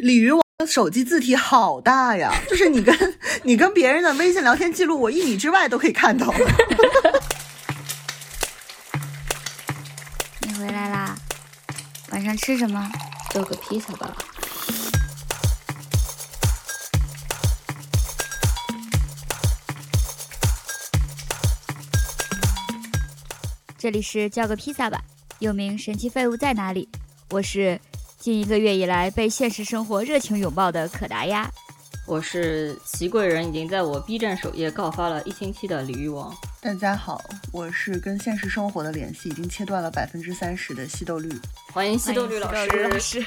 鲤鱼王的手机字体好大呀，就是你跟你跟别人的微信聊天记录，我一米之外都可以看到。你回来啦？晚上吃什么？做个披萨吧。这里是叫个披萨吧，又名神奇废物在哪里？我是近一个月以来被现实生活热情拥抱的可达鸭。我是齐贵人，已经在我 B 站首页告发了一星期的鲤鱼王。大家好，我是跟现实生活的联系已经切断了百分之三十的西豆绿。欢迎西豆绿老师。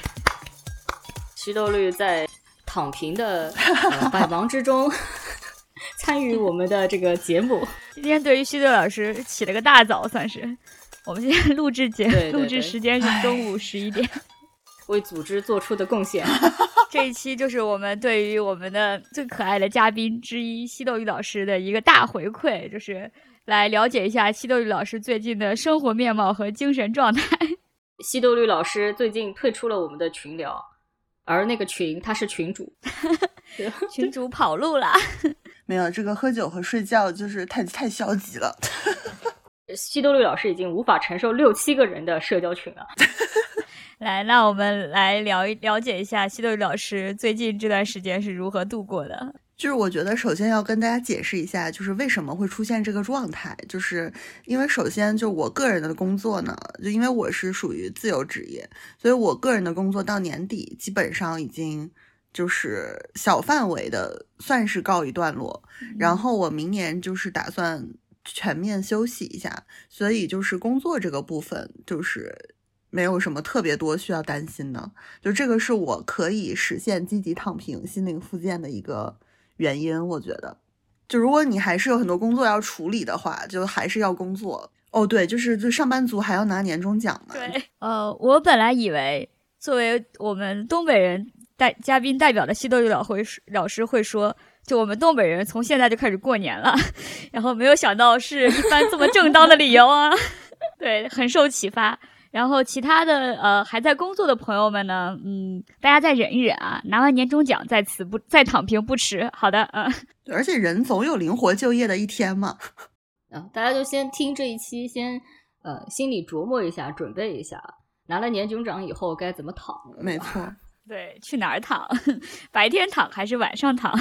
西豆绿在躺平的呃、百忙之中 参与我们的这个节目。今天对于西豆老师起了个大早，算是我们今天录制节录制时间是中午十一点，为组织做出的贡献。这一期就是我们对于我们的最可爱的嘉宾之一西豆玉老师的一个大回馈，就是来了解一下西豆玉老师最近的生活面貌和精神状态。西豆绿老师最近退出了我们的群聊，而那个群他是群主，群主跑路了。没有这个喝酒和睡觉就是太太消极了。西多绿老师已经无法承受六七个人的社交群了。来，那我们来聊一了解一下西多绿老师最近这段时间是如何度过的。就是我觉得首先要跟大家解释一下，就是为什么会出现这个状态，就是因为首先就我个人的工作呢，就因为我是属于自由职业，所以我个人的工作到年底基本上已经。就是小范围的算是告一段落，然后我明年就是打算全面休息一下，所以就是工作这个部分就是没有什么特别多需要担心的，就这个是我可以实现积极躺平、心灵复健的一个原因。我觉得，就如果你还是有很多工作要处理的话，就还是要工作。哦，对，就是就上班族还要拿年终奖嘛。对，呃，我本来以为作为我们东北人。代嘉宾代表的西豆玉老会老师会说，就我们东北人从现在就开始过年了，然后没有想到是一番这么正当的理由啊，对，很受启发。然后其他的呃还在工作的朋友们呢，嗯，大家再忍一忍啊，拿完年终奖再此不再躺平不迟。好的，嗯，而且人总有灵活就业的一天嘛，啊，大家就先听这一期，先呃心里琢磨一下，准备一下，拿了年终奖以后该怎么躺。没错。对，去哪儿躺？白天躺还是晚上躺？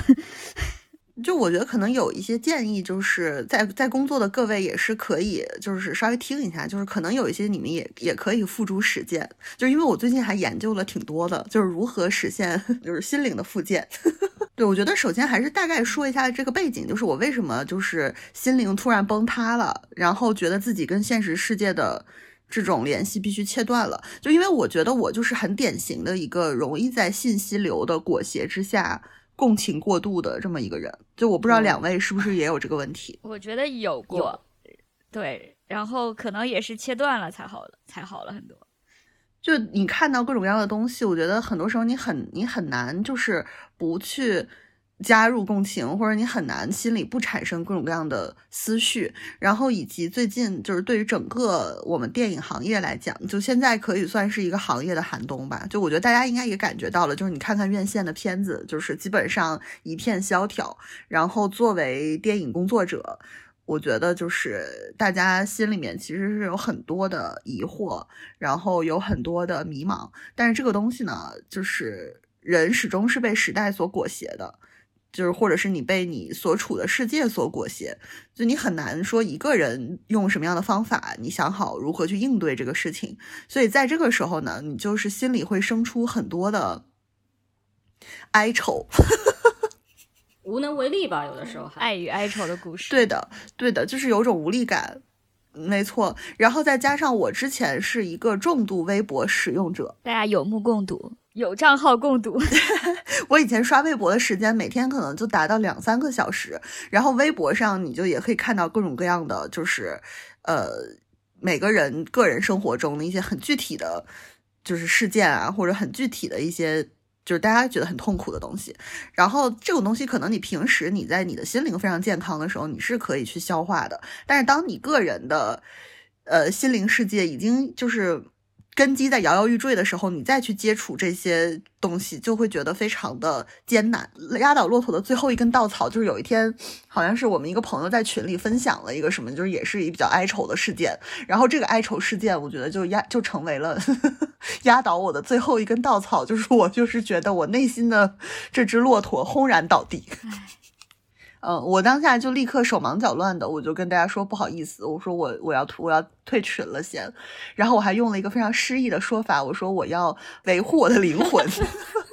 就我觉得可能有一些建议，就是在在工作的各位也是可以，就是稍微听一下，就是可能有一些你们也也可以付诸实践。就因为我最近还研究了挺多的，就是如何实现 就是心灵的复健。对，我觉得首先还是大概说一下这个背景，就是我为什么就是心灵突然崩塌了，然后觉得自己跟现实世界的。这种联系必须切断了，就因为我觉得我就是很典型的一个容易在信息流的裹挟之下共情过度的这么一个人。就我不知道两位是不是也有这个问题？我觉得有过，对，然后可能也是切断了才好了，才好了很多。就你看到各种各样的东西，我觉得很多时候你很你很难就是不去。加入共情，或者你很难心里不产生各种各样的思绪，然后以及最近就是对于整个我们电影行业来讲，就现在可以算是一个行业的寒冬吧。就我觉得大家应该也感觉到了，就是你看看院线的片子，就是基本上一片萧条。然后作为电影工作者，我觉得就是大家心里面其实是有很多的疑惑，然后有很多的迷茫。但是这个东西呢，就是人始终是被时代所裹挟的。就是，或者是你被你所处的世界所裹挟，就你很难说一个人用什么样的方法，你想好如何去应对这个事情。所以在这个时候呢，你就是心里会生出很多的哀愁，无能为力吧？有的时候，爱与哀愁的故事。对的，对的，就是有种无力感，没错。然后再加上我之前是一个重度微博使用者，大家有目共睹。有账号共睹，我以前刷微博的时间每天可能就达到两三个小时，然后微博上你就也可以看到各种各样的，就是呃每个人个人生活中的一些很具体的，就是事件啊，或者很具体的一些就是大家觉得很痛苦的东西。然后这种东西可能你平时你在你的心灵非常健康的时候，你是可以去消化的，但是当你个人的呃心灵世界已经就是。根基在摇摇欲坠的时候，你再去接触这些东西，就会觉得非常的艰难。压倒骆驼的最后一根稻草，就是有一天，好像是我们一个朋友在群里分享了一个什么，就是也是一比较哀愁的事件。然后这个哀愁事件，我觉得就压就成为了 压倒我的最后一根稻草，就是我就是觉得我内心的这只骆驼轰然倒地。嗯，我当下就立刻手忙脚乱的，我就跟大家说不好意思，我说我我要退我要退群了先，然后我还用了一个非常诗意的说法，我说我要维护我的灵魂。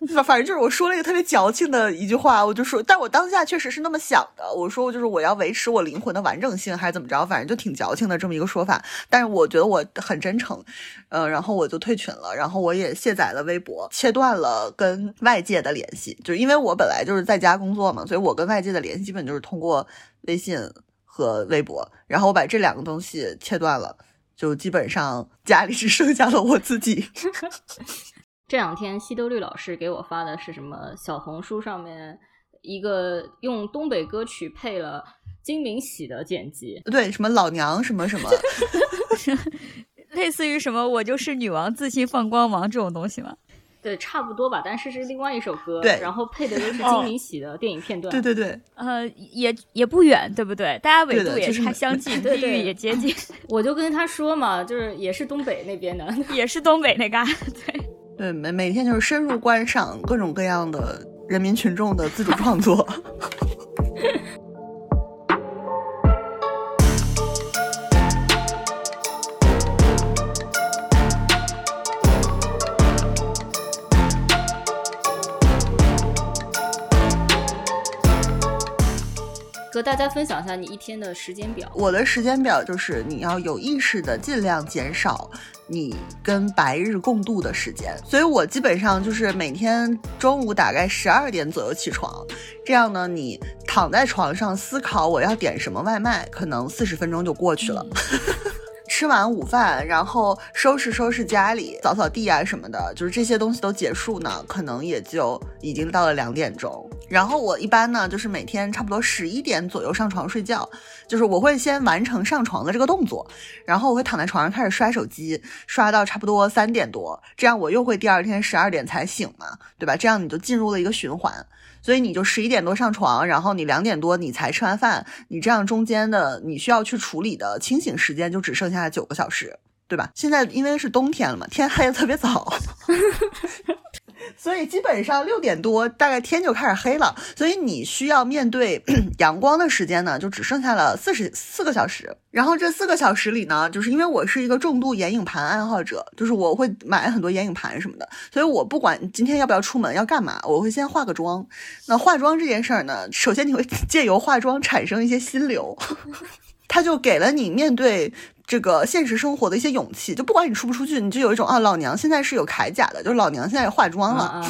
反正就是我说了一个特别矫情的一句话，我就说，但我当下确实是那么想的。我说，就是我要维持我灵魂的完整性，还是怎么着？反正就挺矫情的这么一个说法。但是我觉得我很真诚，嗯，然后我就退群了，然后我也卸载了微博，切断了跟外界的联系。就因为我本来就是在家工作嘛，所以我跟外界的联系基本就是通过微信和微博。然后我把这两个东西切断了，就基本上家里只剩下了我自己。这两天西多绿老师给我发的是什么？小红书上面一个用东北歌曲配了金明喜的剪辑，对，什么老娘什么什么，类似于什么我就是女王，自信放光芒这种东西吗？对，差不多吧，但是是另外一首歌，对，然后配的都是金明喜的电影片段，对对对，呃，也也不远，对不对？大家纬度也差相 近，地域也接近。我就跟他说嘛，就是也是东北那边的，也是东北那嘎，对。对，每每天就是深入观赏各种各样的人民群众的自主创作。和大家分享一下你一天的时间表。我的时间表就是你要有意识的尽量减少你跟白日共度的时间，所以我基本上就是每天中午大概十二点左右起床，这样呢，你躺在床上思考我要点什么外卖，可能四十分钟就过去了。吃完午饭，然后收拾收拾家里，扫扫地啊什么的，就是这些东西都结束呢，可能也就已经到了两点钟。然后我一般呢，就是每天差不多十一点左右上床睡觉，就是我会先完成上床的这个动作，然后我会躺在床上开始刷手机，刷到差不多三点多，这样我又会第二天十二点才醒嘛，对吧？这样你就进入了一个循环。所以你就十一点多上床，然后你两点多你才吃完饭，你这样中间的你需要去处理的清醒时间就只剩下九个小时，对吧？现在因为是冬天了嘛，天黑的特别早。所以基本上六点多，大概天就开始黑了。所以你需要面对 阳光的时间呢，就只剩下了四十四个小时。然后这四个小时里呢，就是因为我是一个重度眼影盘爱好者，就是我会买很多眼影盘什么的。所以我不管今天要不要出门要干嘛，我会先化个妆。那化妆这件事儿呢，首先你会 借由化妆产生一些心流，它就给了你面对。这个现实生活的一些勇气，就不管你出不出去，你就有一种啊，老娘现在是有铠甲的，就是老娘现在化妆了，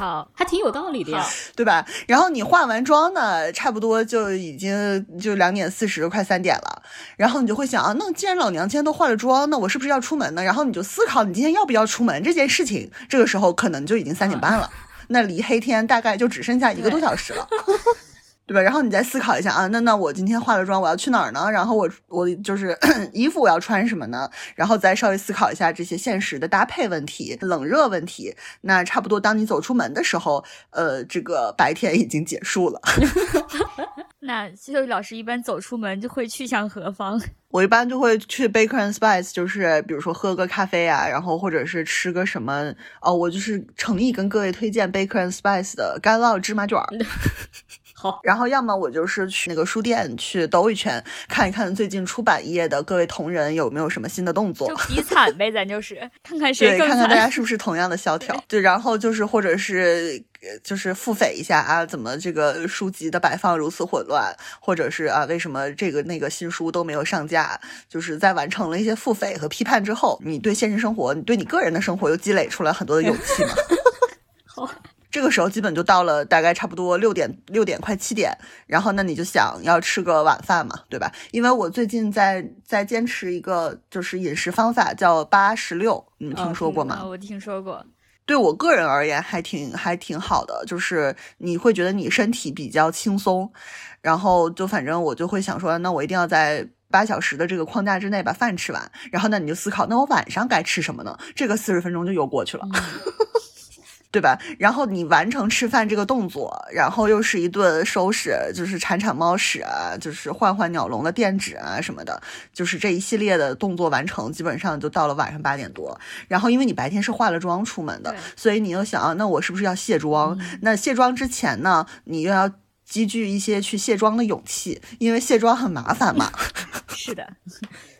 好，还挺有道理的呀，对吧？然后你化完妆呢，差不多就已经就两点四十，快三点了，然后你就会想啊，那既然老娘今天都化了妆，那我是不是要出门呢？然后你就思考你今天要不要出门这件事情，这个时候可能就已经三点半了，那离黑天大概就只剩下一个多小时了。对吧？然后你再思考一下啊，那那我今天化了妆，我要去哪儿呢？然后我我就是 衣服我要穿什么呢？然后再稍微思考一下这些现实的搭配问题、冷热问题。那差不多当你走出门的时候，呃，这个白天已经结束了。那秀秀老师一般走出门就会去向何方？我一般就会去 Baker and Spice，就是比如说喝个咖啡啊，然后或者是吃个什么哦，我就是诚意跟各位推荐 Baker and Spice 的干酪芝麻卷儿。好，然后要么我就是去那个书店去兜一圈，看一看最近出版业的各位同仁有没有什么新的动作，就比惨呗，咱就是 看看谁对，看看大家是不是同样的萧条。对，然后就是或者是就是腹诽一下啊，怎么这个书籍的摆放如此混乱，或者是啊，为什么这个那个新书都没有上架？就是在完成了一些腹诽和批判之后，你对现实生活，你对你个人的生活又积累出来很多的勇气嘛？好。这个时候基本就到了大概差不多六点六点快七点，然后那你就想要吃个晚饭嘛，对吧？因为我最近在在坚持一个就是饮食方法叫八十六，你们听说过吗？我听说过，对我个人而言还挺还挺好的，就是你会觉得你身体比较轻松，然后就反正我就会想说，那我一定要在八小时的这个框架之内把饭吃完，然后那你就思考，那我晚上该吃什么呢？这个四十分钟就又过去了。对吧？然后你完成吃饭这个动作，然后又是一顿收拾，就是铲铲猫屎啊，就是换换鸟笼的垫纸啊什么的，就是这一系列的动作完成，基本上就到了晚上八点多。然后因为你白天是化了妆出门的，所以你又想啊，那我是不是要卸妆？那卸妆之前呢，你又要积聚一些去卸妆的勇气，因为卸妆很麻烦嘛。是的。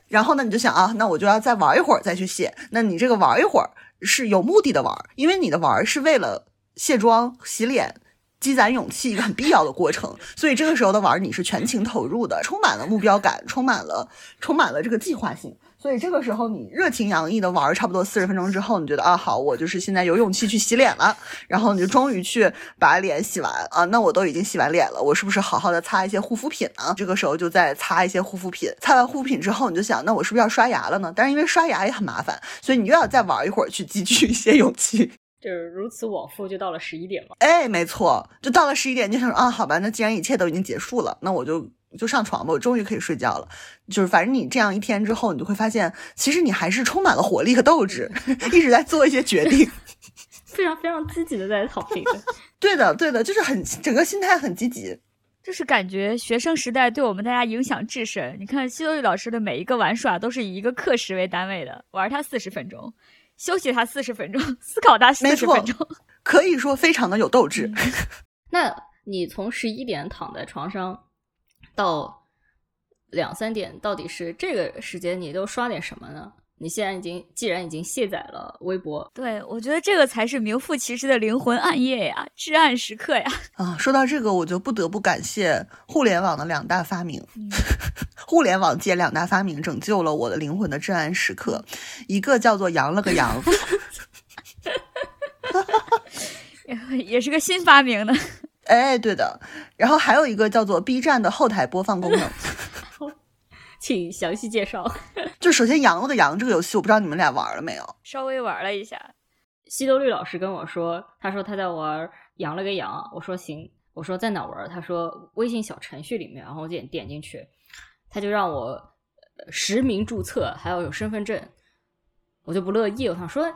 然后呢，你就想啊，那我就要再玩一会儿再去卸。那你这个玩一会儿。是有目的的玩，因为你的玩是为了卸妆、洗脸、积攒勇气一个很必要的过程，所以这个时候的玩你是全情投入的，充满了目标感，充满了充满了这个计划性。所以这个时候你热情洋溢的玩差不多四十分钟之后，你觉得啊好，我就是现在有勇气去洗脸了，然后你就终于去把脸洗完啊，那我都已经洗完脸了，我是不是好好的擦一些护肤品呢？这个时候就再擦一些护肤品，擦完护肤品之后，你就想，那我是不是要刷牙了呢？但是因为刷牙也很麻烦，所以你又要再玩一会儿去积聚一些勇气，就是如此往复，就到了十一点了。哎，没错，就到了十一点，就想说啊，好吧，那既然一切都已经结束了，那我就。就上床吧，我终于可以睡觉了。就是反正你这样一天之后，你就会发现，其实你还是充满了活力和斗志，一直在做一些决定，非常非常积极的在躺平。对的，对的，就是很整个心态很积极。就是感觉学生时代对我们大家影响至深。你看西多玉老师的每一个玩耍都是以一个课时为单位的，玩他四十分钟，休息他四十分钟，思考他四十分钟，可以说非常的有斗志。那你从十一点躺在床上。到两三点，到底是这个时间，你都刷点什么呢？你现在已经既然已经卸载了微博，对我觉得这个才是名副其实的灵魂暗夜呀，至暗时刻呀。啊，说到这个，我就不得不感谢互联网的两大发明，互联网界两大发明拯救了我的灵魂的至暗时刻，一个叫做阳了个阳，也是个新发明的。哎，对的，然后还有一个叫做 B 站的后台播放功能，请详细介绍。就首先羊了个羊这个游戏，我不知道你们俩玩了没有？稍微玩了一下。西多绿老师跟我说，他说他在玩羊了个羊，我说行，我说在哪玩？他说微信小程序里面，然后我点点进去，他就让我实名注册，还要有身份证，我就不乐意，我想说。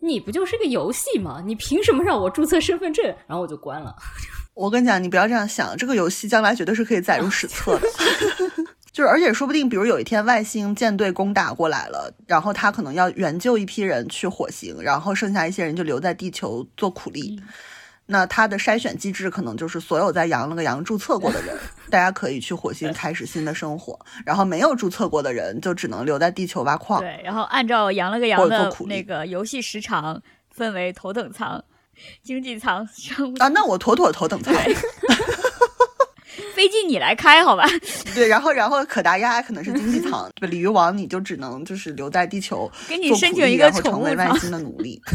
你不就是个游戏吗？你凭什么让我注册身份证？然后我就关了。我跟你讲，你不要这样想，这个游戏将来绝对是可以载入史册的。就是而且说不定，比如有一天外星舰队攻打过来了，然后他可能要援救一批人去火星，然后剩下一些人就留在地球做苦力。那它的筛选机制可能就是所有在羊了个羊注册过的人，大家可以去火星开始新的生活，然后没有注册过的人就只能留在地球挖矿。对，然后按照羊了个羊的那个游戏时长分为头等舱、经济舱、商务啊，那我妥妥头等舱。飞机你来开好吧？对，然后然后可达鸭可能是经济舱，对，鲤鱼王你就只能就是留在地球给你申请一个成为外星的奴隶。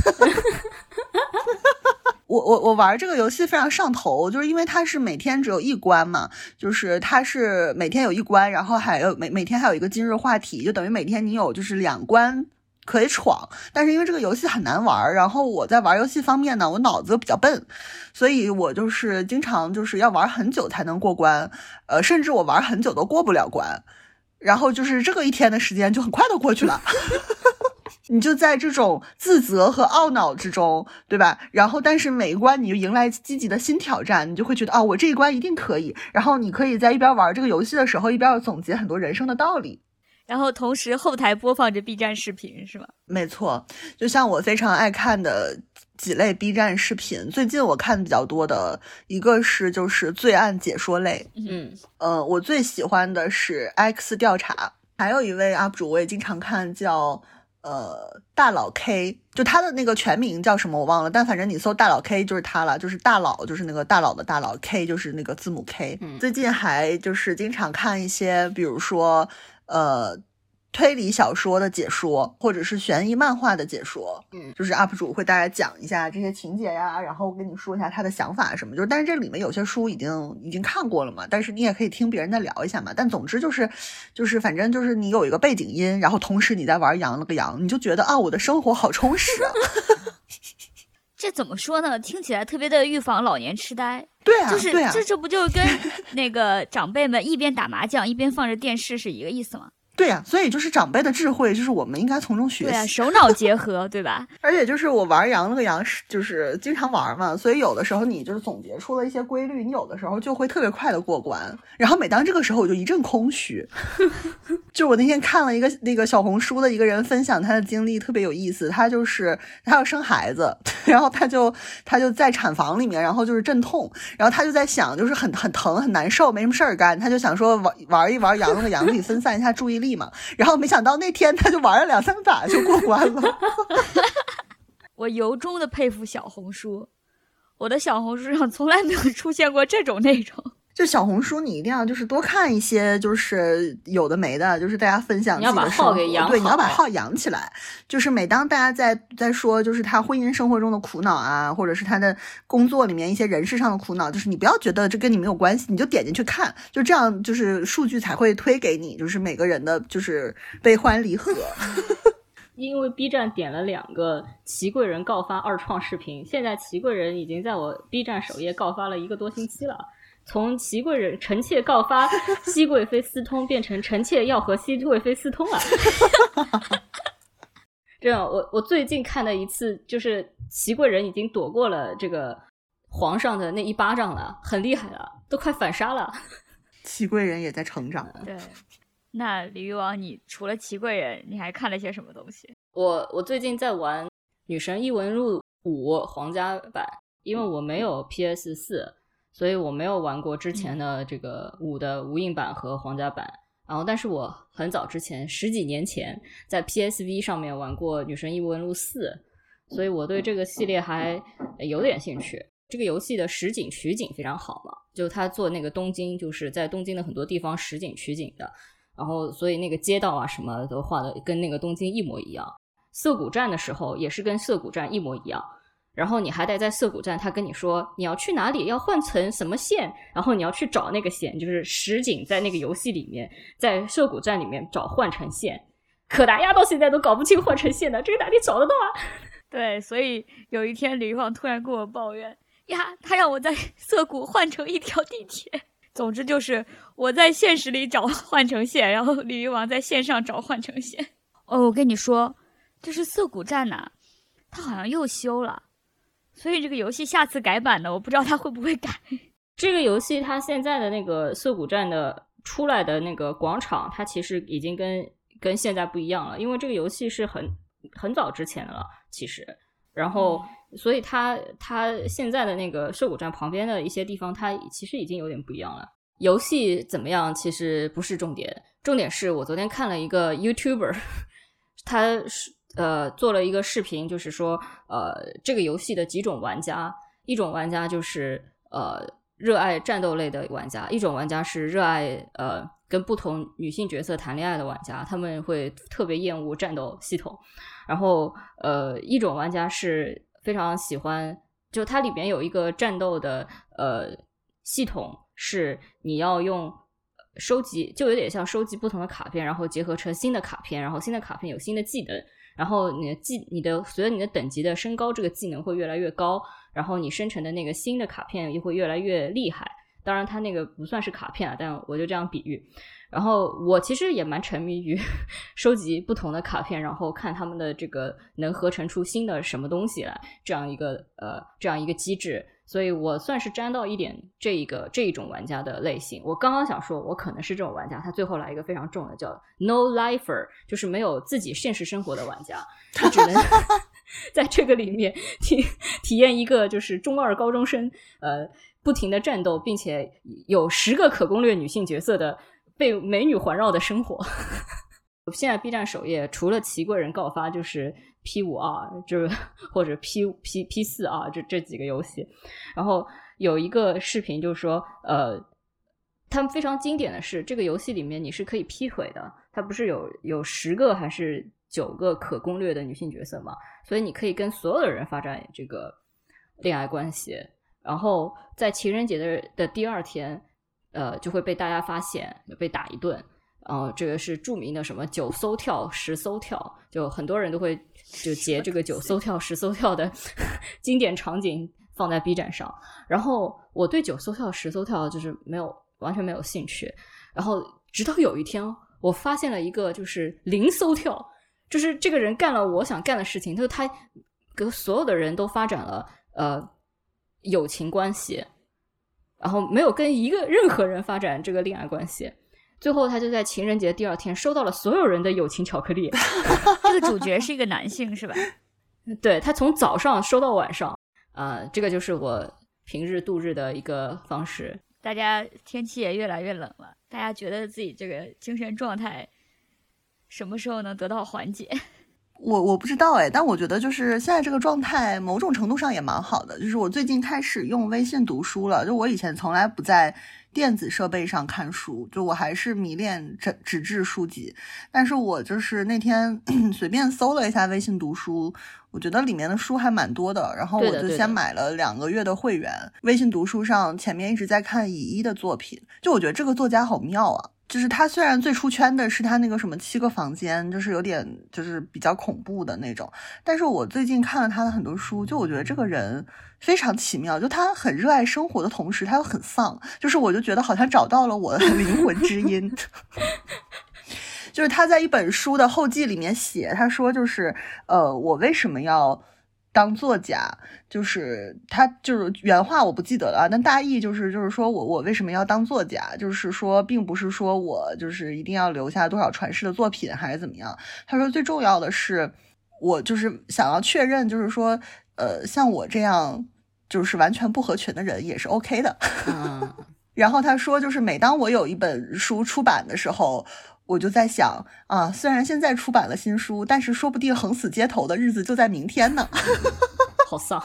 我我我玩这个游戏非常上头，就是因为它是每天只有一关嘛，就是它是每天有一关，然后还有每每天还有一个今日话题，就等于每天你有就是两关可以闯。但是因为这个游戏很难玩，然后我在玩游戏方面呢，我脑子比较笨，所以我就是经常就是要玩很久才能过关，呃，甚至我玩很久都过不了关，然后就是这个一天的时间就很快的过去了。你就在这种自责和懊恼之中，对吧？然后，但是每一关你就迎来积极的新挑战，你就会觉得啊，我这一关一定可以。然后，你可以在一边玩这个游戏的时候，一边总结很多人生的道理。然后，同时后台播放着 B 站视频，是吗？没错，就像我非常爱看的几类 B 站视频，最近我看的比较多的一个是就是罪案解说类，嗯，呃，我最喜欢的是 X 调查，还有一位 UP 主我也经常看，叫。呃，大佬 K 就他的那个全名叫什么我忘了，但反正你搜大佬 K 就是他了，就是大佬，就是那个大佬的大佬 K 就是那个字母 K。最近还就是经常看一些，比如说呃。推理小说的解说，或者是悬疑漫画的解说，嗯，就是 UP 主会大概讲一下这些情节呀，然后跟你说一下他的想法什么。就是，但是这里面有些书已经已经看过了嘛，但是你也可以听别人再聊一下嘛。但总之就是，就是反正就是你有一个背景音，然后同时你在玩羊了个羊，你就觉得啊，我的生活好充实啊。这怎么说呢？听起来特别的预防老年痴呆。对啊，就是这这不就跟那个长辈们一边打麻将一边放着电视是一个意思吗？对呀、所以就是长辈的智慧，就是我们应该从中学对啊，习。手脑结合，对吧？而且就是我玩羊了个羊就是经常玩嘛，所以有的时候你就是总结出了一些规律，你有的时候就会特别快的过关。然后每当这个时候，我就一阵空虚。就我那天看了一个那个小红书的一个人分享他的经历，特别有意思。他就是他要生孩子，然后他就他就在产房里面，然后就是阵痛，然后他就在想，就是很很疼很难受，没什么事儿干，他就想说玩玩一玩羊了个羊，可以分散一下注意力力嘛。然后没想到那天他就玩了两三把就过关了。我由衷的佩服小红书，我的小红书上从来没有出现过这种内容。就小红书，你一定要就是多看一些，就是有的没的，就是大家分享你要把自己的生活号给养对，你要把号养起来。就是每当大家在在说，就是他婚姻生活中的苦恼啊，或者是他的工作里面一些人事上的苦恼，就是你不要觉得这跟你没有关系，你就点进去看，就这样，就是数据才会推给你，就是每个人的就是悲欢离合。因为 B 站点了两个齐贵人告发二创视频，现在齐贵人已经在我 B 站首页告发了一个多星期了。从齐贵人臣妾告发 熹贵妃私通，变成臣妾要和熹贵妃私通了。这样，我我最近看的一次，就是齐贵人已经躲过了这个皇上的那一巴掌了，很厉害了，都快反杀了。祺贵人也在成长，对，那李玉王，你除了祺贵人，你还看了些什么东西？我我最近在玩《女神异闻录五》皇家版，因为我没有 PS 四，所以我没有玩过之前的这个五的无印版和皇家版。然后，但是我很早之前，十几年前在 PSV 上面玩过《女神异闻录四》，所以我对这个系列还有点兴趣。这个游戏的实景取景非常好嘛，就他做那个东京，就是在东京的很多地方实景取景的，然后所以那个街道啊什么都画的跟那个东京一模一样。涩谷站的时候也是跟涩谷站一模一样，然后你还得在涩谷站，他跟你说你要去哪里，要换乘什么线，然后你要去找那个线，就是实景在那个游戏里面，在涩谷站里面找换乘线。可达鸭到现在都搞不清换乘线的，这个哪里找得到啊？对，所以有一天李玉王突然跟我抱怨呀，他让我在涩谷换乘一条地铁。总之就是我在现实里找换乘线，然后鲤鱼王在线上找换乘线。哦，我跟你说，就是涩谷站呐、它好像又修了，所以这个游戏下次改版呢，我不知道它会不会改。这个游戏它现在的那个涩谷站的出来的那个广场，它其实已经跟跟现在不一样了，因为这个游戏是很很早之前的了，其实，然后。所以它它现在的那个涩谷站旁边的一些地方，它其实已经有点不一样了。游戏怎么样其实不是重点，重点是我昨天看了一个 YouTuber，他是呃做了一个视频，就是说呃这个游戏的几种玩家，一种玩家就是呃热爱战斗类的玩家，一种玩家是热爱呃跟不同女性角色谈恋爱的玩家，他们会特别厌恶战斗系统，然后呃一种玩家是。非常喜欢，就它里边有一个战斗的呃系统，是你要用收集，就有点像收集不同的卡片，然后结合成新的卡片，然后新的卡片有新的技能，然后你的技你的随着你的等级的升高，这个技能会越来越高，然后你生成的那个新的卡片又会越来越厉害。当然，它那个不算是卡片啊，但我就这样比喻。然后我其实也蛮沉迷于 收集不同的卡片，然后看他们的这个能合成出新的什么东西来，这样一个呃这样一个机制，所以我算是沾到一点这一个这一种玩家的类型。我刚刚想说，我可能是这种玩家，他最后来一个非常重的叫 No Lifer，就是没有自己现实生活的玩家，他只能 在这个里面体体验一个就是中二高中生呃不停的战斗，并且有十个可攻略女性角色的。被美女环绕的生活。现在 B 站首页除了齐贵人告发，就是 P 五 R，就是 或者 P P P 四啊这这几个游戏。然后有一个视频，就是说，呃，他们非常经典的是，这个游戏里面你是可以劈腿的。它不是有有十个还是九个可攻略的女性角色嘛？所以你可以跟所有的人发展这个恋爱关系。然后在情人节的的第二天。呃，就会被大家发现，被打一顿。然后这个是著名的什么九搜跳、十搜跳，就很多人都会就截这个九搜跳、十搜跳的 经典场景，放在 B 站上。然后我对九艘跳、十艘跳就是没有完全没有兴趣。然后直到有一天，我发现了一个就是零艘跳，就是这个人干了我想干的事情，就是他跟所有的人都发展了呃友情关系，然后没有跟一个任何人发展这个恋爱关系。最后，他就在情人节第二天收到了所有人的友情巧克力。这个主角是一个男性，是吧？对他从早上收到晚上，啊，这个就是我平日度日的一个方式。大家天气也越来越冷了，大家觉得自己这个精神状态什么时候能得到缓解？我我不知道哎，但我觉得就是现在这个状态，某种程度上也蛮好的。就是我最近开始用微信读书了，就我以前从来不在。电子设备上看书，就我还是迷恋纸纸质书籍，但是我就是那天 随便搜了一下微信读书，我觉得里面的书还蛮多的，然后我就先买了两个月的会员。微信读书上前面一直在看乙一的作品，就我觉得这个作家好妙啊。就是他虽然最出圈的是他那个什么七个房间，就是有点就是比较恐怖的那种，但是我最近看了他的很多书，就我觉得这个人非常奇妙，就他很热爱生活的同时，他又很丧，就是我就觉得好像找到了我的 灵魂之音。就是他在一本书的后记里面写，他说就是呃，我为什么要。当作家，就是他就是原话我不记得了，但大意就是就是说我我为什么要当作家，就是说并不是说我就是一定要留下多少传世的作品还是怎么样。他说最重要的是我就是想要确认，就是说呃像我这样就是完全不合群的人也是 OK 的。然后他说就是每当我有一本书出版的时候。我就在想啊，虽然现在出版了新书，但是说不定横死街头的日子就在明天呢。好丧，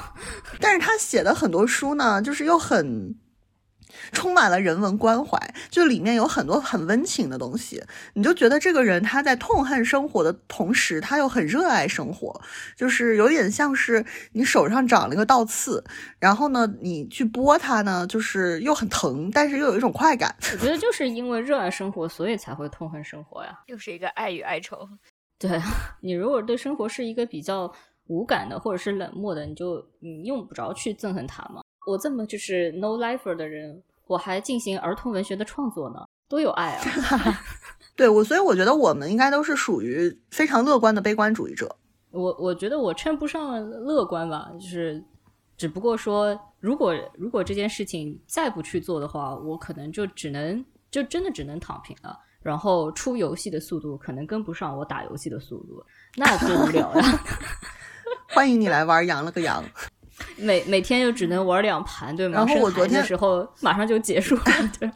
但是他写的很多书呢，就是又很。充满了人文关怀，就里面有很多很温情的东西，你就觉得这个人他在痛恨生活的同时，他又很热爱生活，就是有点像是你手上长了一个倒刺，然后呢，你去剥它呢，就是又很疼，但是又有一种快感。我觉得就是因为热爱生活，所以才会痛恨生活呀，又是一个爱与哀愁。对 你如果对生活是一个比较无感的，或者是冷漠的，你就你用不着去憎恨他嘛。我这么就是 no lifer 的人。我还进行儿童文学的创作呢，多有爱啊！对我，所以我觉得我们应该都是属于非常乐观的悲观主义者。我我觉得我称不上乐观吧，就是只不过说，如果如果这件事情再不去做的话，我可能就只能就真的只能躺平了。然后出游戏的速度可能跟不上我打游戏的速度，那多无聊呀！欢迎你来玩，羊了个羊。每每天就只能玩两盘，对吗？然后我昨天的时候马上就结束了，对。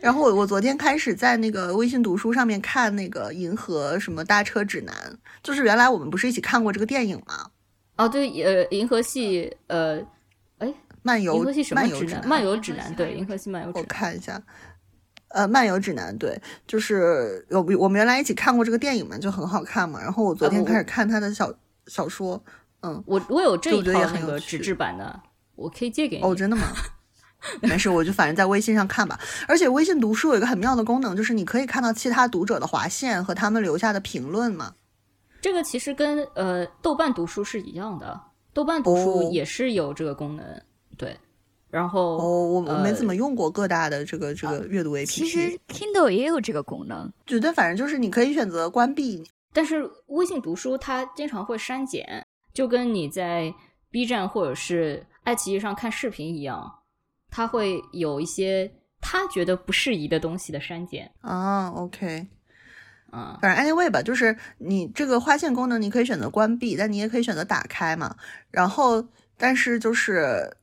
然后我我昨天开始在那个微信读书上面看那个《银河什么搭车指南》，就是原来我们不是一起看过这个电影吗？哦，对，呃，银河系，呃，哎，漫游，银河系什么指南？漫游指南，对，银河系漫游指南。我看一下，呃，漫游指南，对，就是有我们原来一起看过这个电影嘛，就很好看嘛。然后我昨天开始看他的小。小说，嗯，我我有这一套那个纸质版的，我可以借给你。哦，真的吗？没事，我就反正在微信上看吧。而且微信读书有一个很妙的功能，就是你可以看到其他读者的划线和他们留下的评论嘛。这个其实跟呃豆瓣读书是一样的，豆瓣读书也是有这个功能。对，然后哦，我我没怎么用过各大的这个这个阅读 APP。其实 Kindle 也有这个功能，觉得反正就是你可以选择关闭。但是微信读书它经常会删减，就跟你在 B 站或者是爱奇艺上看视频一样，它会有一些他觉得不适宜的东西的删减啊。OK，嗯，反正 anyway 吧，就是你这个划线功能你可以选择关闭，但你也可以选择打开嘛。然后，但是就是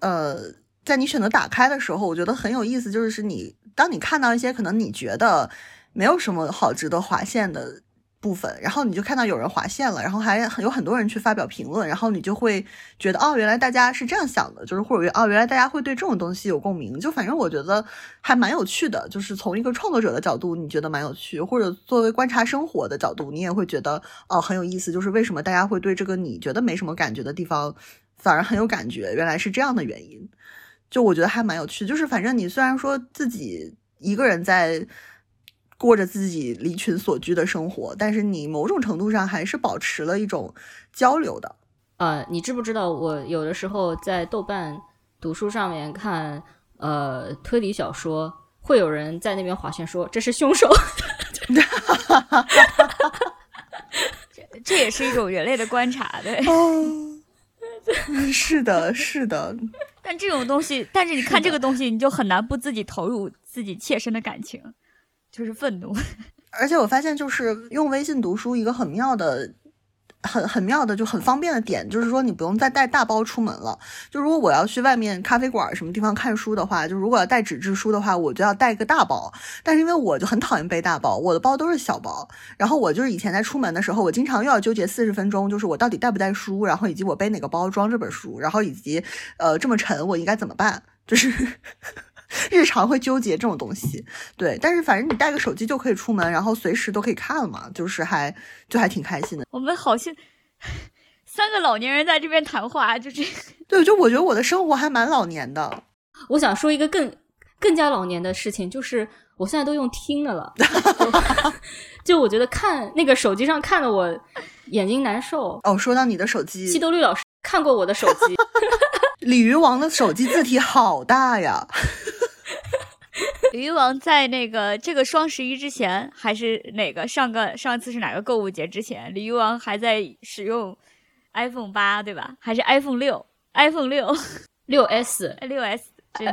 呃，在你选择打开的时候，我觉得很有意思，就是你当你看到一些可能你觉得没有什么好值得划线的。部分，然后你就看到有人划线了，然后还有很多人去发表评论，然后你就会觉得哦，原来大家是这样想的，就是或者哦，原来大家会对这种东西有共鸣，就反正我觉得还蛮有趣的，就是从一个创作者的角度，你觉得蛮有趣，或者作为观察生活的角度，你也会觉得哦很有意思，就是为什么大家会对这个你觉得没什么感觉的地方反而很有感觉，原来是这样的原因，就我觉得还蛮有趣，就是反正你虽然说自己一个人在。过着自己离群所居的生活，但是你某种程度上还是保持了一种交流的。呃，你知不知道我有的时候在豆瓣读书上面看呃推理小说，会有人在那边划线说这是凶手。这也是一种人类的观察，对。哦，是的，是的。但这种东西，但是你看这个东西，你就很难不自己投入自己切身的感情，就是愤怒。而且我发现，就是用微信读书一个很妙的。很很妙的，就很方便的点，就是说你不用再带大包出门了。就如果我要去外面咖啡馆什么地方看书的话，就如果要带纸质书的话，我就要带一个大包。但是因为我就很讨厌背大包，我的包都是小包。然后我就是以前在出门的时候，我经常又要纠结四十分钟，就是我到底带不带书，然后以及我背哪个包装这本书，然后以及呃这么沉我应该怎么办，就是。日常会纠结这种东西，对，但是反正你带个手机就可以出门，然后随时都可以看嘛，就是还就还挺开心的。我们好像三个老年人在这边谈话，就这。对，就我觉得我的生活还蛮老年的。我想说一个更更加老年的事情，就是我现在都用听的了，就我觉得看那个手机上看的我眼睛难受。哦，说到你的手机，西多绿老师看过我的手机。鲤鱼王的手机字体好大呀！鲤 鱼王在那个这个双十一之前，还是哪个上个上次是哪个购物节之前？鲤鱼王还在使用 iPhone 八，对吧？还是 iPhone 六？iPhone 六六 S 六 S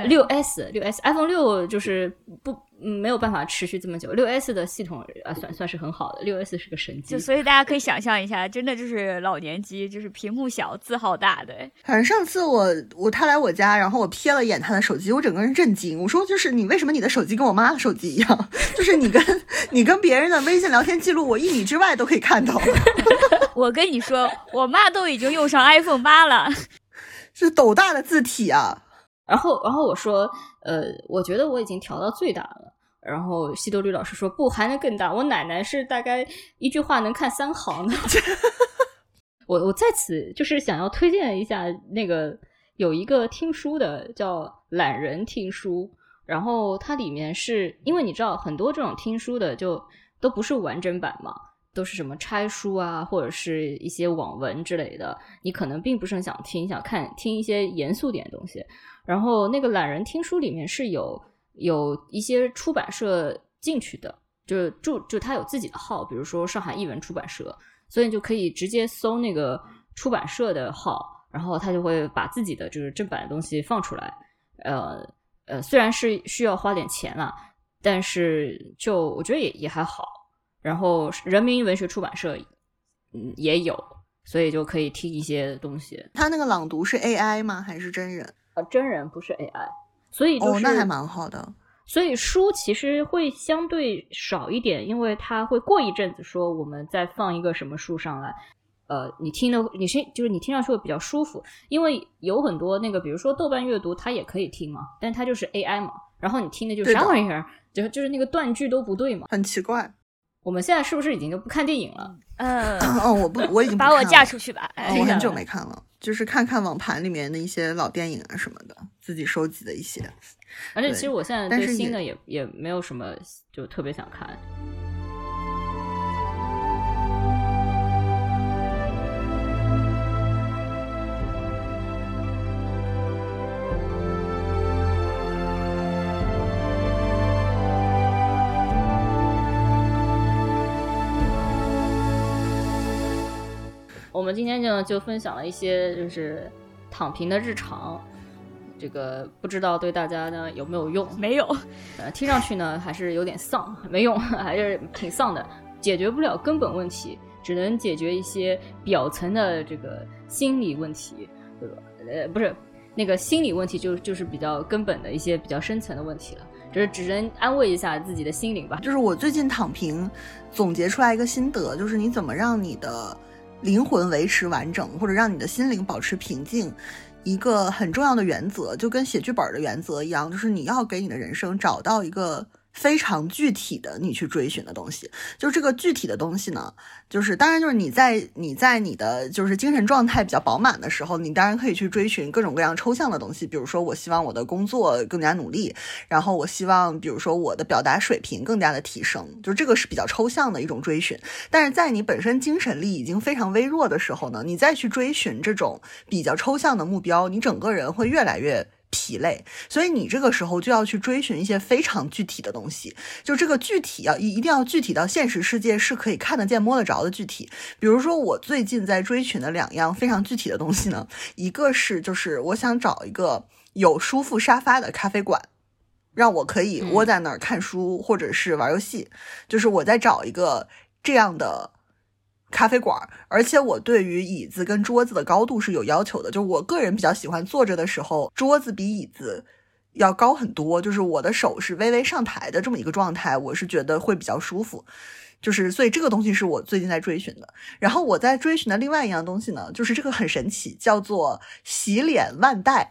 六 S 六 S，iPhone 六就是不。嗯，没有办法持续这么久。六 S 的系统啊，算算是很好的。六 S 是个神机，就所以大家可以想象一下，真的就是老年机，就是屏幕小，字号大的。反正上次我我他来我家，然后我瞥了一眼他的手机，我整个人震惊。我说，就是你为什么你的手机跟我妈的手机一样？就是你跟你跟别人的微信聊天记录，我一米之外都可以看到。我跟你说，我妈都已经用上 iPhone 八了，是斗大的字体啊。然后，然后我说，呃，我觉得我已经调到最大了。然后西多绿老师说，不，还能更大。我奶奶是大概一句话能看三行的。我我在此就是想要推荐一下那个有一个听书的叫懒人听书，然后它里面是因为你知道很多这种听书的就都不是完整版嘛，都是什么拆书啊，或者是一些网文之类的，你可能并不是很想听，想看听一些严肃点的东西。然后那个懒人听书里面是有有一些出版社进去的，就就就他有自己的号，比如说上海译文出版社，所以你就可以直接搜那个出版社的号，然后他就会把自己的就是正版的东西放出来。呃呃，虽然是需要花点钱了，但是就我觉得也也还好。然后人民文学出版社嗯也有，所以就可以听一些东西。他那个朗读是 AI 吗？还是真人？真人不是 AI，所以就是那还蛮好的。所以书其实会相对少一点，因为它会过一阵子说我们再放一个什么书上来，呃，你听的你是就是你听上去会比较舒服，因为有很多那个比如说豆瓣阅读它也可以听嘛，但它就是 AI 嘛，然后你听的就是啥玩意儿，就就是那个断句都不对嘛，很奇怪。我们现在是不是已经就不看电影了？嗯，哦，我不，我已经把我嫁出去吧。我很久没看了，就是看看网盘里面的一些老电影啊什么的，自己收集的一些。而且其实我现在对新的也也没有什么就特别想看。今天呢就分享了一些就是躺平的日常，这个不知道对大家呢有没有用？没有，呃，听上去呢还是有点丧，没用，还是挺丧的，解决不了根本问题，只能解决一些表层的这个心理问题，对吧？呃，不是那个心理问题，就就是比较根本的一些比较深层的问题了，就是只能安慰一下自己的心灵吧。就是我最近躺平总结出来一个心得，就是你怎么让你的。灵魂维持完整，或者让你的心灵保持平静，一个很重要的原则，就跟写剧本的原则一样，就是你要给你的人生找到一个非常具体的你去追寻的东西，就这个具体的东西呢，就是当然就是你在你在你的就是精神状态比较饱满的时候，你当然可以去追寻各种各样抽象的东西，比如说我希望我的工作更加努力，然后我希望比如说我的表达水平更加的提升，就这个是比较抽象的一种追寻。但是在你本身精神力已经非常微弱的时候呢，你再去追寻这种比较抽象的目标，你整个人会越来越。疲累，所以你这个时候就要去追寻一些非常具体的东西，就这个具体要一一定要具体到现实世界是可以看得见摸得着的具体。比如说我最近在追寻的两样非常具体的东西呢，一个是就是我想找一个有舒服沙发的咖啡馆，让我可以窝在那儿看书或者是玩游戏，就是我在找一个这样的。咖啡馆，而且我对于椅子跟桌子的高度是有要求的，就是我个人比较喜欢坐着的时候，桌子比椅子要高很多，就是我的手是微微上抬的这么一个状态，我是觉得会比较舒服。就是所以这个东西是我最近在追寻的。然后我在追寻的另外一样东西呢，就是这个很神奇，叫做洗脸腕带。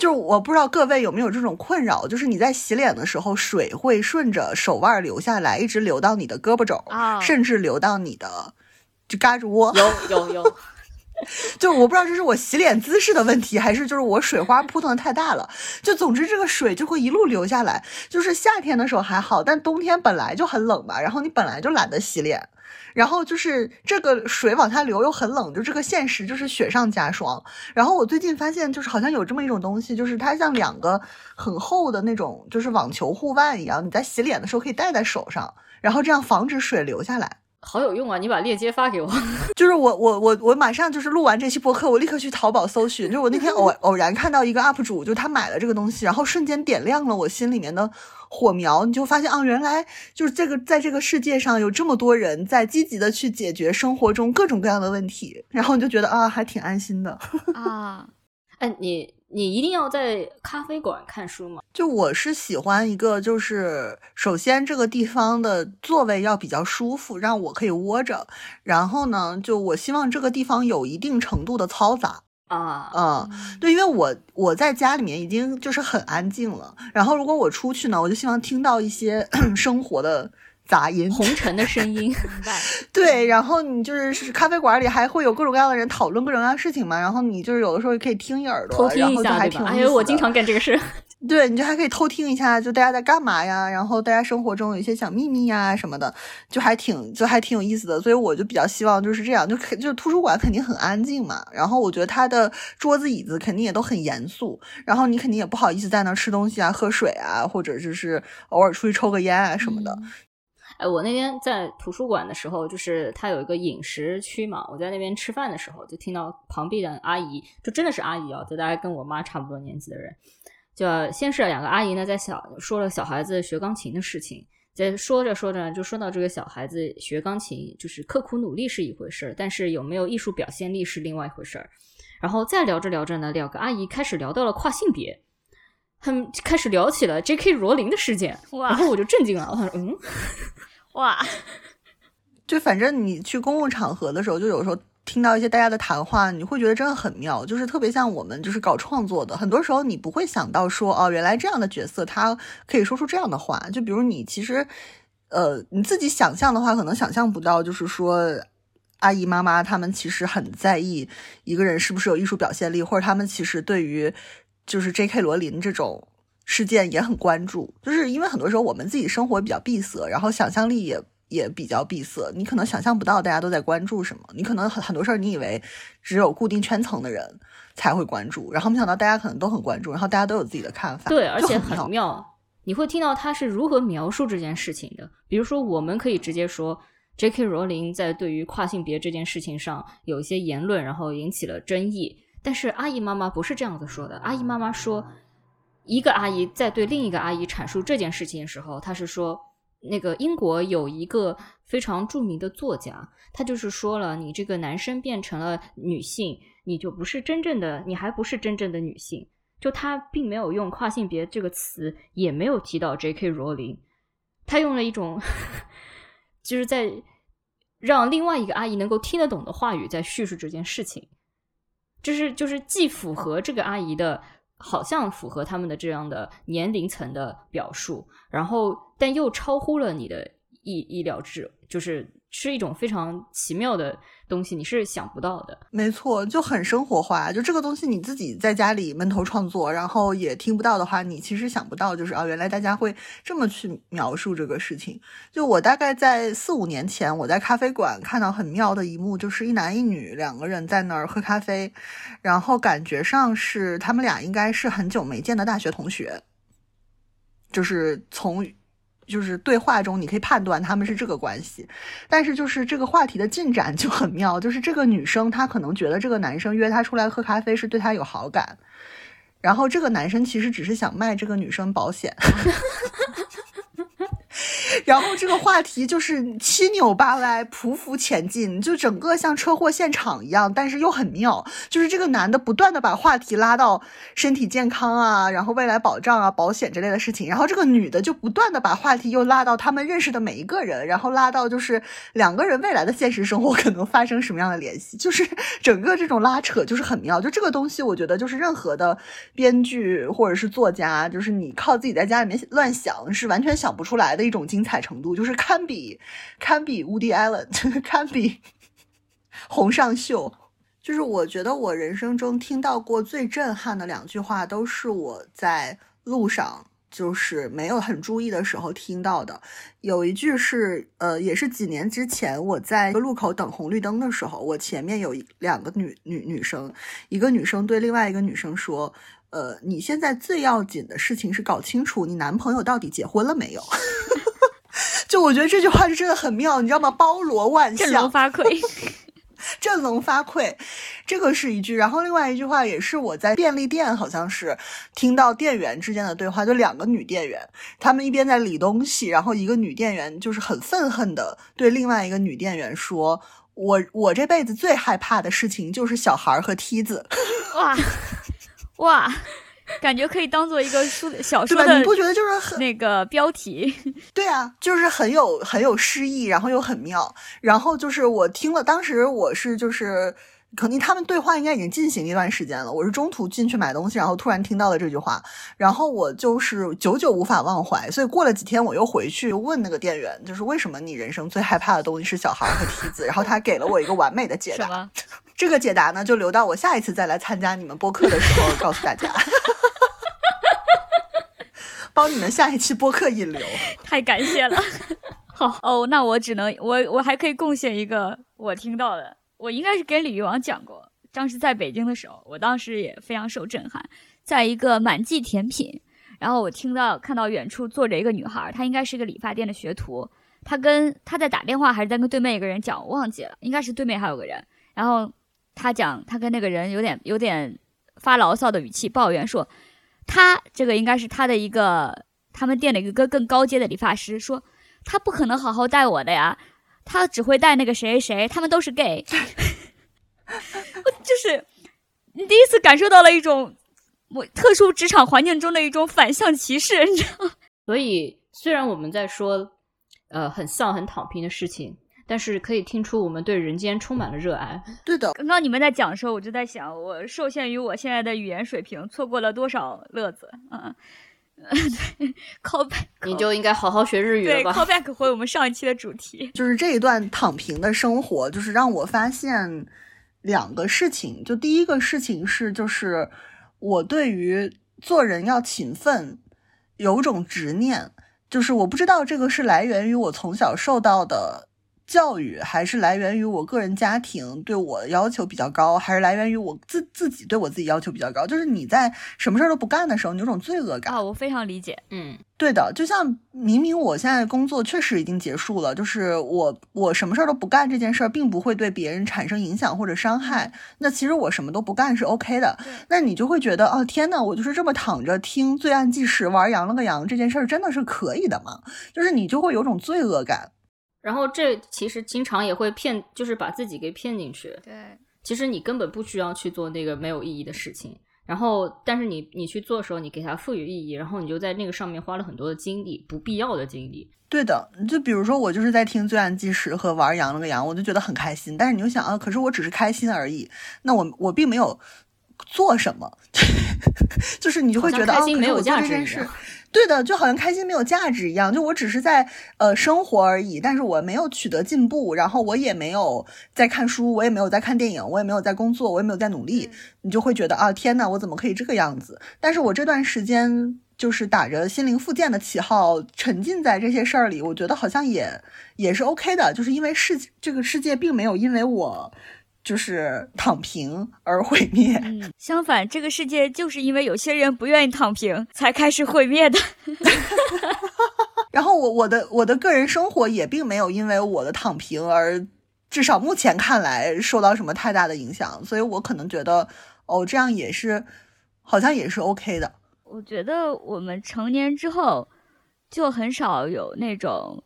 就是我不知道各位有没有这种困扰，就是你在洗脸的时候，水会顺着手腕流下来，一直流到你的胳膊肘，甚至流到你的就胳肢窝。有有有，就我不知道这是我洗脸姿势的问题，还是就是我水花扑腾的太大了。就总之这个水就会一路流下来。就是夏天的时候还好，但冬天本来就很冷嘛，然后你本来就懒得洗脸。然后就是这个水往下流又很冷，就这个现实就是雪上加霜。然后我最近发现，就是好像有这么一种东西，就是它像两个很厚的那种，就是网球护腕一样，你在洗脸的时候可以戴在手上，然后这样防止水流下来。好有用啊！你把链接发给我。就是我我我我马上就是录完这期播客，我立刻去淘宝搜寻。就我那天偶 偶然看到一个 UP 主，就他买了这个东西，然后瞬间点亮了我心里面的火苗。你就发现啊，原来就是这个在这个世界上有这么多人在积极的去解决生活中各种各样的问题，然后你就觉得啊，还挺安心的啊。哎，你。你一定要在咖啡馆看书吗？就我是喜欢一个，就是首先这个地方的座位要比较舒服，让我可以窝着。然后呢，就我希望这个地方有一定程度的嘈杂啊嗯，对，因为我我在家里面已经就是很安静了。然后如果我出去呢，我就希望听到一些 生活的。杂音，红尘的声音，对，然后你就是咖啡馆里还会有各种各样的人讨论各种各样的事情嘛，然后你就是有的时候可以听一耳朵，偷听一下，还挺。哎，我经常干这个事。对，你就还可以偷听一下，就大家在干嘛呀？然后大家生活中有一些小秘密呀什么的，就还挺就还挺有意思的。所以我就比较希望就是这样，就就图书馆肯定很安静嘛，然后我觉得它的桌子椅子肯定也都很严肃，然后你肯定也不好意思在那吃东西啊、喝水啊，或者就是偶尔出去抽个烟啊什么的。哎，我那天在图书馆的时候，就是它有一个饮食区嘛，我在那边吃饭的时候，就听到旁边的阿姨，就真的是阿姨啊，就大概跟我妈差不多年纪的人，就先是两个阿姨呢在小说了小孩子学钢琴的事情，在说着说着就说到这个小孩子学钢琴，就是刻苦努力是一回事儿，但是有没有艺术表现力是另外一回事儿。然后再聊着聊着呢，两个阿姨开始聊到了跨性别。他们开始聊起了 J.K. 罗琳的事件，然后我就震惊了。我说：“嗯，哇，就反正你去公共场合的时候，就有时候听到一些大家的谈话，你会觉得真的很妙。就是特别像我们就是搞创作的，很多时候你不会想到说，哦，原来这样的角色他可以说出这样的话。就比如你其实，呃，你自己想象的话，可能想象不到，就是说阿姨妈妈他们其实很在意一个人是不是有艺术表现力，或者他们其实对于。就是 J.K. 罗琳这种事件也很关注，就是因为很多时候我们自己生活比较闭塞，然后想象力也也比较闭塞，你可能想象不到大家都在关注什么，你可能很很多事儿你以为只有固定圈层的人才会关注，然后没想到大家可能都很关注，然后大家都有自己的看法，对，而且很妙，你会听到他是如何描述这件事情的，比如说我们可以直接说 J.K. 罗琳在对于跨性别这件事情上有一些言论，然后引起了争议。但是阿姨妈妈不是这样子说的。阿姨妈妈说，一个阿姨在对另一个阿姨阐述这件事情的时候，她是说，那个英国有一个非常著名的作家，他就是说了，你这个男生变成了女性，你就不是真正的，你还不是真正的女性。就他并没有用跨性别这个词，也没有提到 J.K. 罗琳，他用了一种，就是在让另外一个阿姨能够听得懂的话语在叙述这件事情。就是就是既符合这个阿姨的好像符合他们的这样的年龄层的表述，然后但又超乎了你的意意料之，就是是一种非常奇妙的东西，你是想不到的。没错，就很生活化。就这个东西，你自己在家里闷头创作，然后也听不到的话，你其实想不到，就是啊，原来大家会这么去描述这个事情。就我大概在四五年前，我在咖啡馆看到很妙的一幕，就是一男一女两个人在那儿喝咖啡，然后感觉上是他们俩应该是很久没见的大学同学，就是从。就是对话中，你可以判断他们是这个关系，但是就是这个话题的进展就很妙，就是这个女生她可能觉得这个男生约她出来喝咖啡是对她有好感，然后这个男生其实只是想卖这个女生保险。然后这个话题就是七扭八歪、匍匐前进，就整个像车祸现场一样，但是又很妙。就是这个男的不断的把话题拉到身体健康啊，然后未来保障啊、保险之类的事情，然后这个女的就不断的把话题又拉到他们认识的每一个人，然后拉到就是两个人未来的现实生活可能发生什么样的联系，就是整个这种拉扯就是很妙。就这个东西，我觉得就是任何的编剧或者是作家，就是你靠自己在家里面乱想是完全想不出来的一种精彩程度，就是堪比堪比 Woody Allen，堪比 洪尚秀。就是我觉得我人生中听到过最震撼的两句话，都是我在路上就是没有很注意的时候听到的。有一句是，呃，也是几年之前我在一个路口等红绿灯的时候，我前面有两个女女女生，一个女生对另外一个女生说。呃，你现在最要紧的事情是搞清楚你男朋友到底结婚了没有。就我觉得这句话是真的很妙，你知道吗？包罗万象，振聋发聩，振聋发聩，这个是一句。然后另外一句话也是我在便利店，好像是听到店员之间的对话，就两个女店员，她们一边在理东西，然后一个女店员就是很愤恨的对另外一个女店员说：“我我这辈子最害怕的事情就是小孩和梯子。”哇。哇，感觉可以当做一个书小说的，你不觉得就是很那个标题？对啊，就是很有很有诗意，然后又很妙。然后就是我听了，当时我是就是肯定他们对话应该已经进行一段时间了。我是中途进去买东西，然后突然听到了这句话，然后我就是久久无法忘怀。所以过了几天，我又回去问那个店员，就是为什么你人生最害怕的东西是小孩和梯子？然后他给了我一个完美的解答。这个解答呢，就留到我下一次再来参加你们播客的时候告诉大家，帮你们下一期播客引流。太感谢了。好哦，那我只能我我还可以贡献一个我听到的，我应该是给李玉王讲过。当时在北京的时候，我当时也非常受震撼，在一个满记甜品，然后我听到看到远处坐着一个女孩，她应该是一个理发店的学徒，她跟她在打电话还是在跟对面一个人讲，我忘记了，应该是对面还有个人，然后。他讲，他跟那个人有点有点发牢骚的语气抱怨说，他这个应该是他的一个他们店的一个更高阶的理发师，说他不可能好好带我的呀，他只会带那个谁谁，他们都是 gay，就是你第一次感受到了一种我特殊职场环境中的一种反向歧视，你知道吗？所以虽然我们在说呃很丧很躺平的事情。但是可以听出我们对人间充满了热爱。对的，刚刚你们在讲的时候，我就在想，我受限于我现在的语言水平，错过了多少乐子。嗯，call back，你就应该好好学日语了吧？call back 回我们上一期的主题，就是这一段躺平的生活，就是让我发现两个事情。就第一个事情是，就是我对于做人要勤奋有种执念，就是我不知道这个是来源于我从小受到的。教育还是来源于我个人家庭对我要求比较高，还是来源于我自自己对我自己要求比较高？就是你在什么事儿都不干的时候，你有种罪恶感啊！我非常理解，嗯，对的。就像明明我现在工作确实已经结束了，就是我我什么事儿都不干这件事儿，并不会对别人产生影响或者伤害。那其实我什么都不干是 OK 的。那你就会觉得哦，天呐，我就是这么躺着听《罪案纪实》玩羊了个羊这件事儿，真的是可以的吗？就是你就会有种罪恶感。然后这其实经常也会骗，就是把自己给骗进去。对，其实你根本不需要去做那个没有意义的事情。然后，但是你你去做的时候，你给它赋予意义，然后你就在那个上面花了很多的精力，不必要的精力。对的，就比如说我就是在听《罪案纪实》和玩羊了个羊，我就觉得很开心。但是你就想啊，可是我只是开心而已，那我我并没有做什么，就是你就会觉得开心没有价值。对的，就好像开心没有价值一样，就我只是在呃生活而已，但是我没有取得进步，然后我也没有在看书，我也没有在看电影，我也没有在工作，我也没有在努力，你就会觉得啊，天呐，我怎么可以这个样子？但是我这段时间就是打着心灵复健的旗号，沉浸在这些事儿里，我觉得好像也也是 OK 的，就是因为世这个世界并没有因为我。就是躺平而毁灭。嗯，相反，这个世界就是因为有些人不愿意躺平，才开始毁灭的。然后我我的我的个人生活也并没有因为我的躺平而，至少目前看来受到什么太大的影响。所以我可能觉得，哦，这样也是，好像也是 OK 的。我觉得我们成年之后，就很少有那种。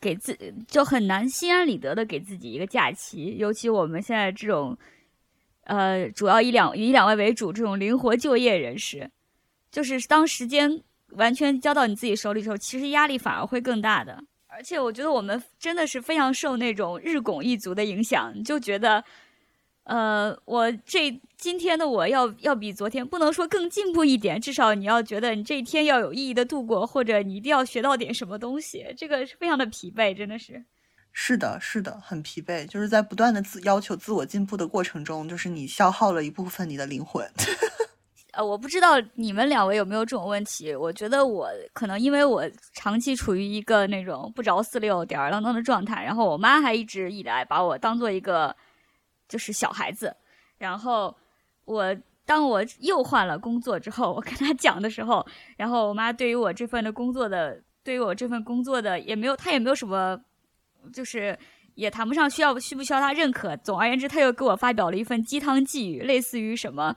给自就很难心安理得的给自己一个假期，尤其我们现在这种，呃，主要以两以两位为主这种灵活就业人士，就是当时间完全交到你自己手里之后，其实压力反而会更大的。而且我觉得我们真的是非常受那种日拱一卒的影响，就觉得。呃，我这今天的我要要比昨天不能说更进步一点，至少你要觉得你这一天要有意义的度过，或者你一定要学到点什么东西，这个是非常的疲惫，真的是。是的，是的，很疲惫，就是在不断的自要求自我进步的过程中，就是你消耗了一部分你的灵魂。呃，我不知道你们两位有没有这种问题，我觉得我可能因为我长期处于一个那种不着四六、吊儿郎当的状态，然后我妈还一直以来把我当做一个。就是小孩子，然后我当我又换了工作之后，我跟他讲的时候，然后我妈对于我这份的工作的，对于我这份工作的也没有，她也没有什么，就是也谈不上需要需不需要他认可。总而言之，他又给我发表了一份鸡汤寄语，类似于什么，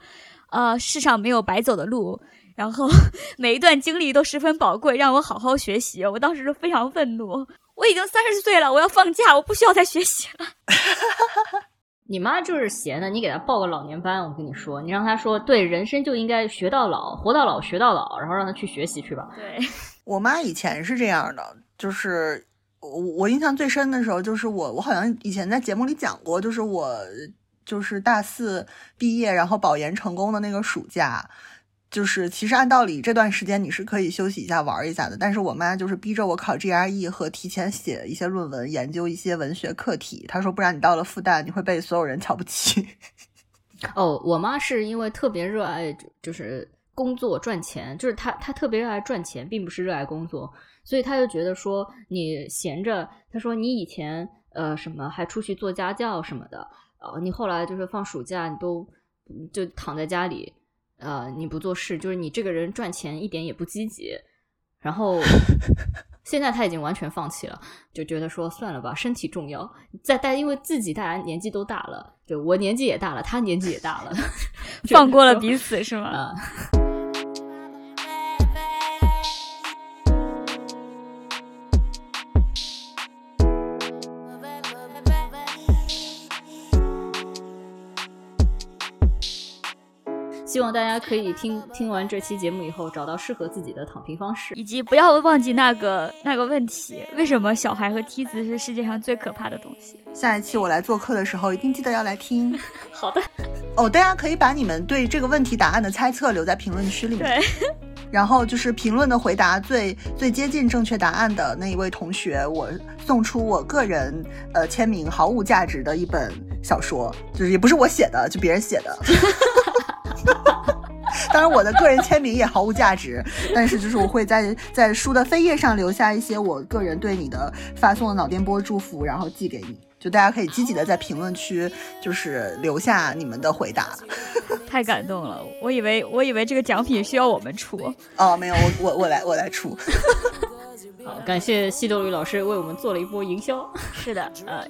呃，世上没有白走的路，然后 每一段经历都十分宝贵，让我好好学习。我当时就非常愤怒，我已经三十岁了，我要放假，我不需要再学习了。你妈就是闲的，你给她报个老年班，我跟你说，你让她说，对，人生就应该学到老，活到老学到老，然后让她去学习去吧。对 我妈以前是这样的，就是我我印象最深的时候，就是我我好像以前在节目里讲过，就是我就是大四毕业，然后保研成功的那个暑假。就是其实按道理这段时间你是可以休息一下玩一下的，但是我妈就是逼着我考 GRE 和提前写一些论文，研究一些文学课题。她说不然你到了复旦你会被所有人瞧不起。哦，我妈是因为特别热爱就是工作赚钱，就是她她特别热爱赚钱，并不是热爱工作，所以她就觉得说你闲着，她说你以前呃什么还出去做家教什么的，呃你后来就是放暑假你都就躺在家里。呃，你不做事，就是你这个人赚钱一点也不积极。然后 现在他已经完全放弃了，就觉得说算了吧，身体重要。再但因为自己大家年纪都大了，就我年纪也大了，他年纪也大了，放过了彼此是吗？希望大家可以听听完这期节目以后，找到适合自己的躺平方式，以及不要忘记那个那个问题：为什么小孩和梯子是世界上最可怕的东西？下一期我来做客的时候，一定记得要来听。好的。哦，大家可以把你们对这个问题答案的猜测留在评论区里面。对。然后就是评论的回答最最接近正确答案的那一位同学，我送出我个人呃签名毫无价值的一本小说，就是也不是我写的，就别人写的。当然，我的个人签名也毫无价值，但是就是我会在在书的扉页上留下一些我个人对你的发送的脑电波祝福，然后寄给你。就大家可以积极的在评论区，就是留下你们的回答。太感动了，我以为我以为这个奖品需要我们出。哦，没有，我我我来我来出。好，感谢西多吕老师为我们做了一波营销。是的，呃，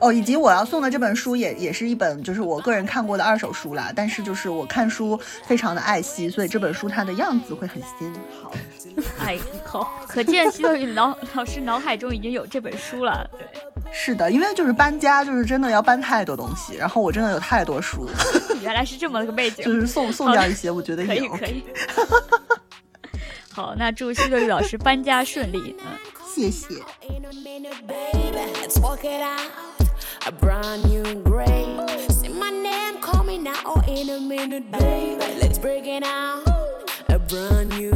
哦，以及我要送的这本书也也是一本，就是我个人看过的二手书啦。但是就是我看书非常的爱惜，所以这本书它的样子会很新。好，哎，好，可见西多吕老老师脑海中已经有这本书了。对，是的，因为就是搬家，就是真的要搬太多东西，然后我真的有太多书。原来是这么个背景，就是送送掉一些，我觉得也可以可以。好，那祝西多利老师搬家顺利。嗯，谢谢。A brand new grave. Say my name, call me now or in a minute, baby. Let's break it out. A brand new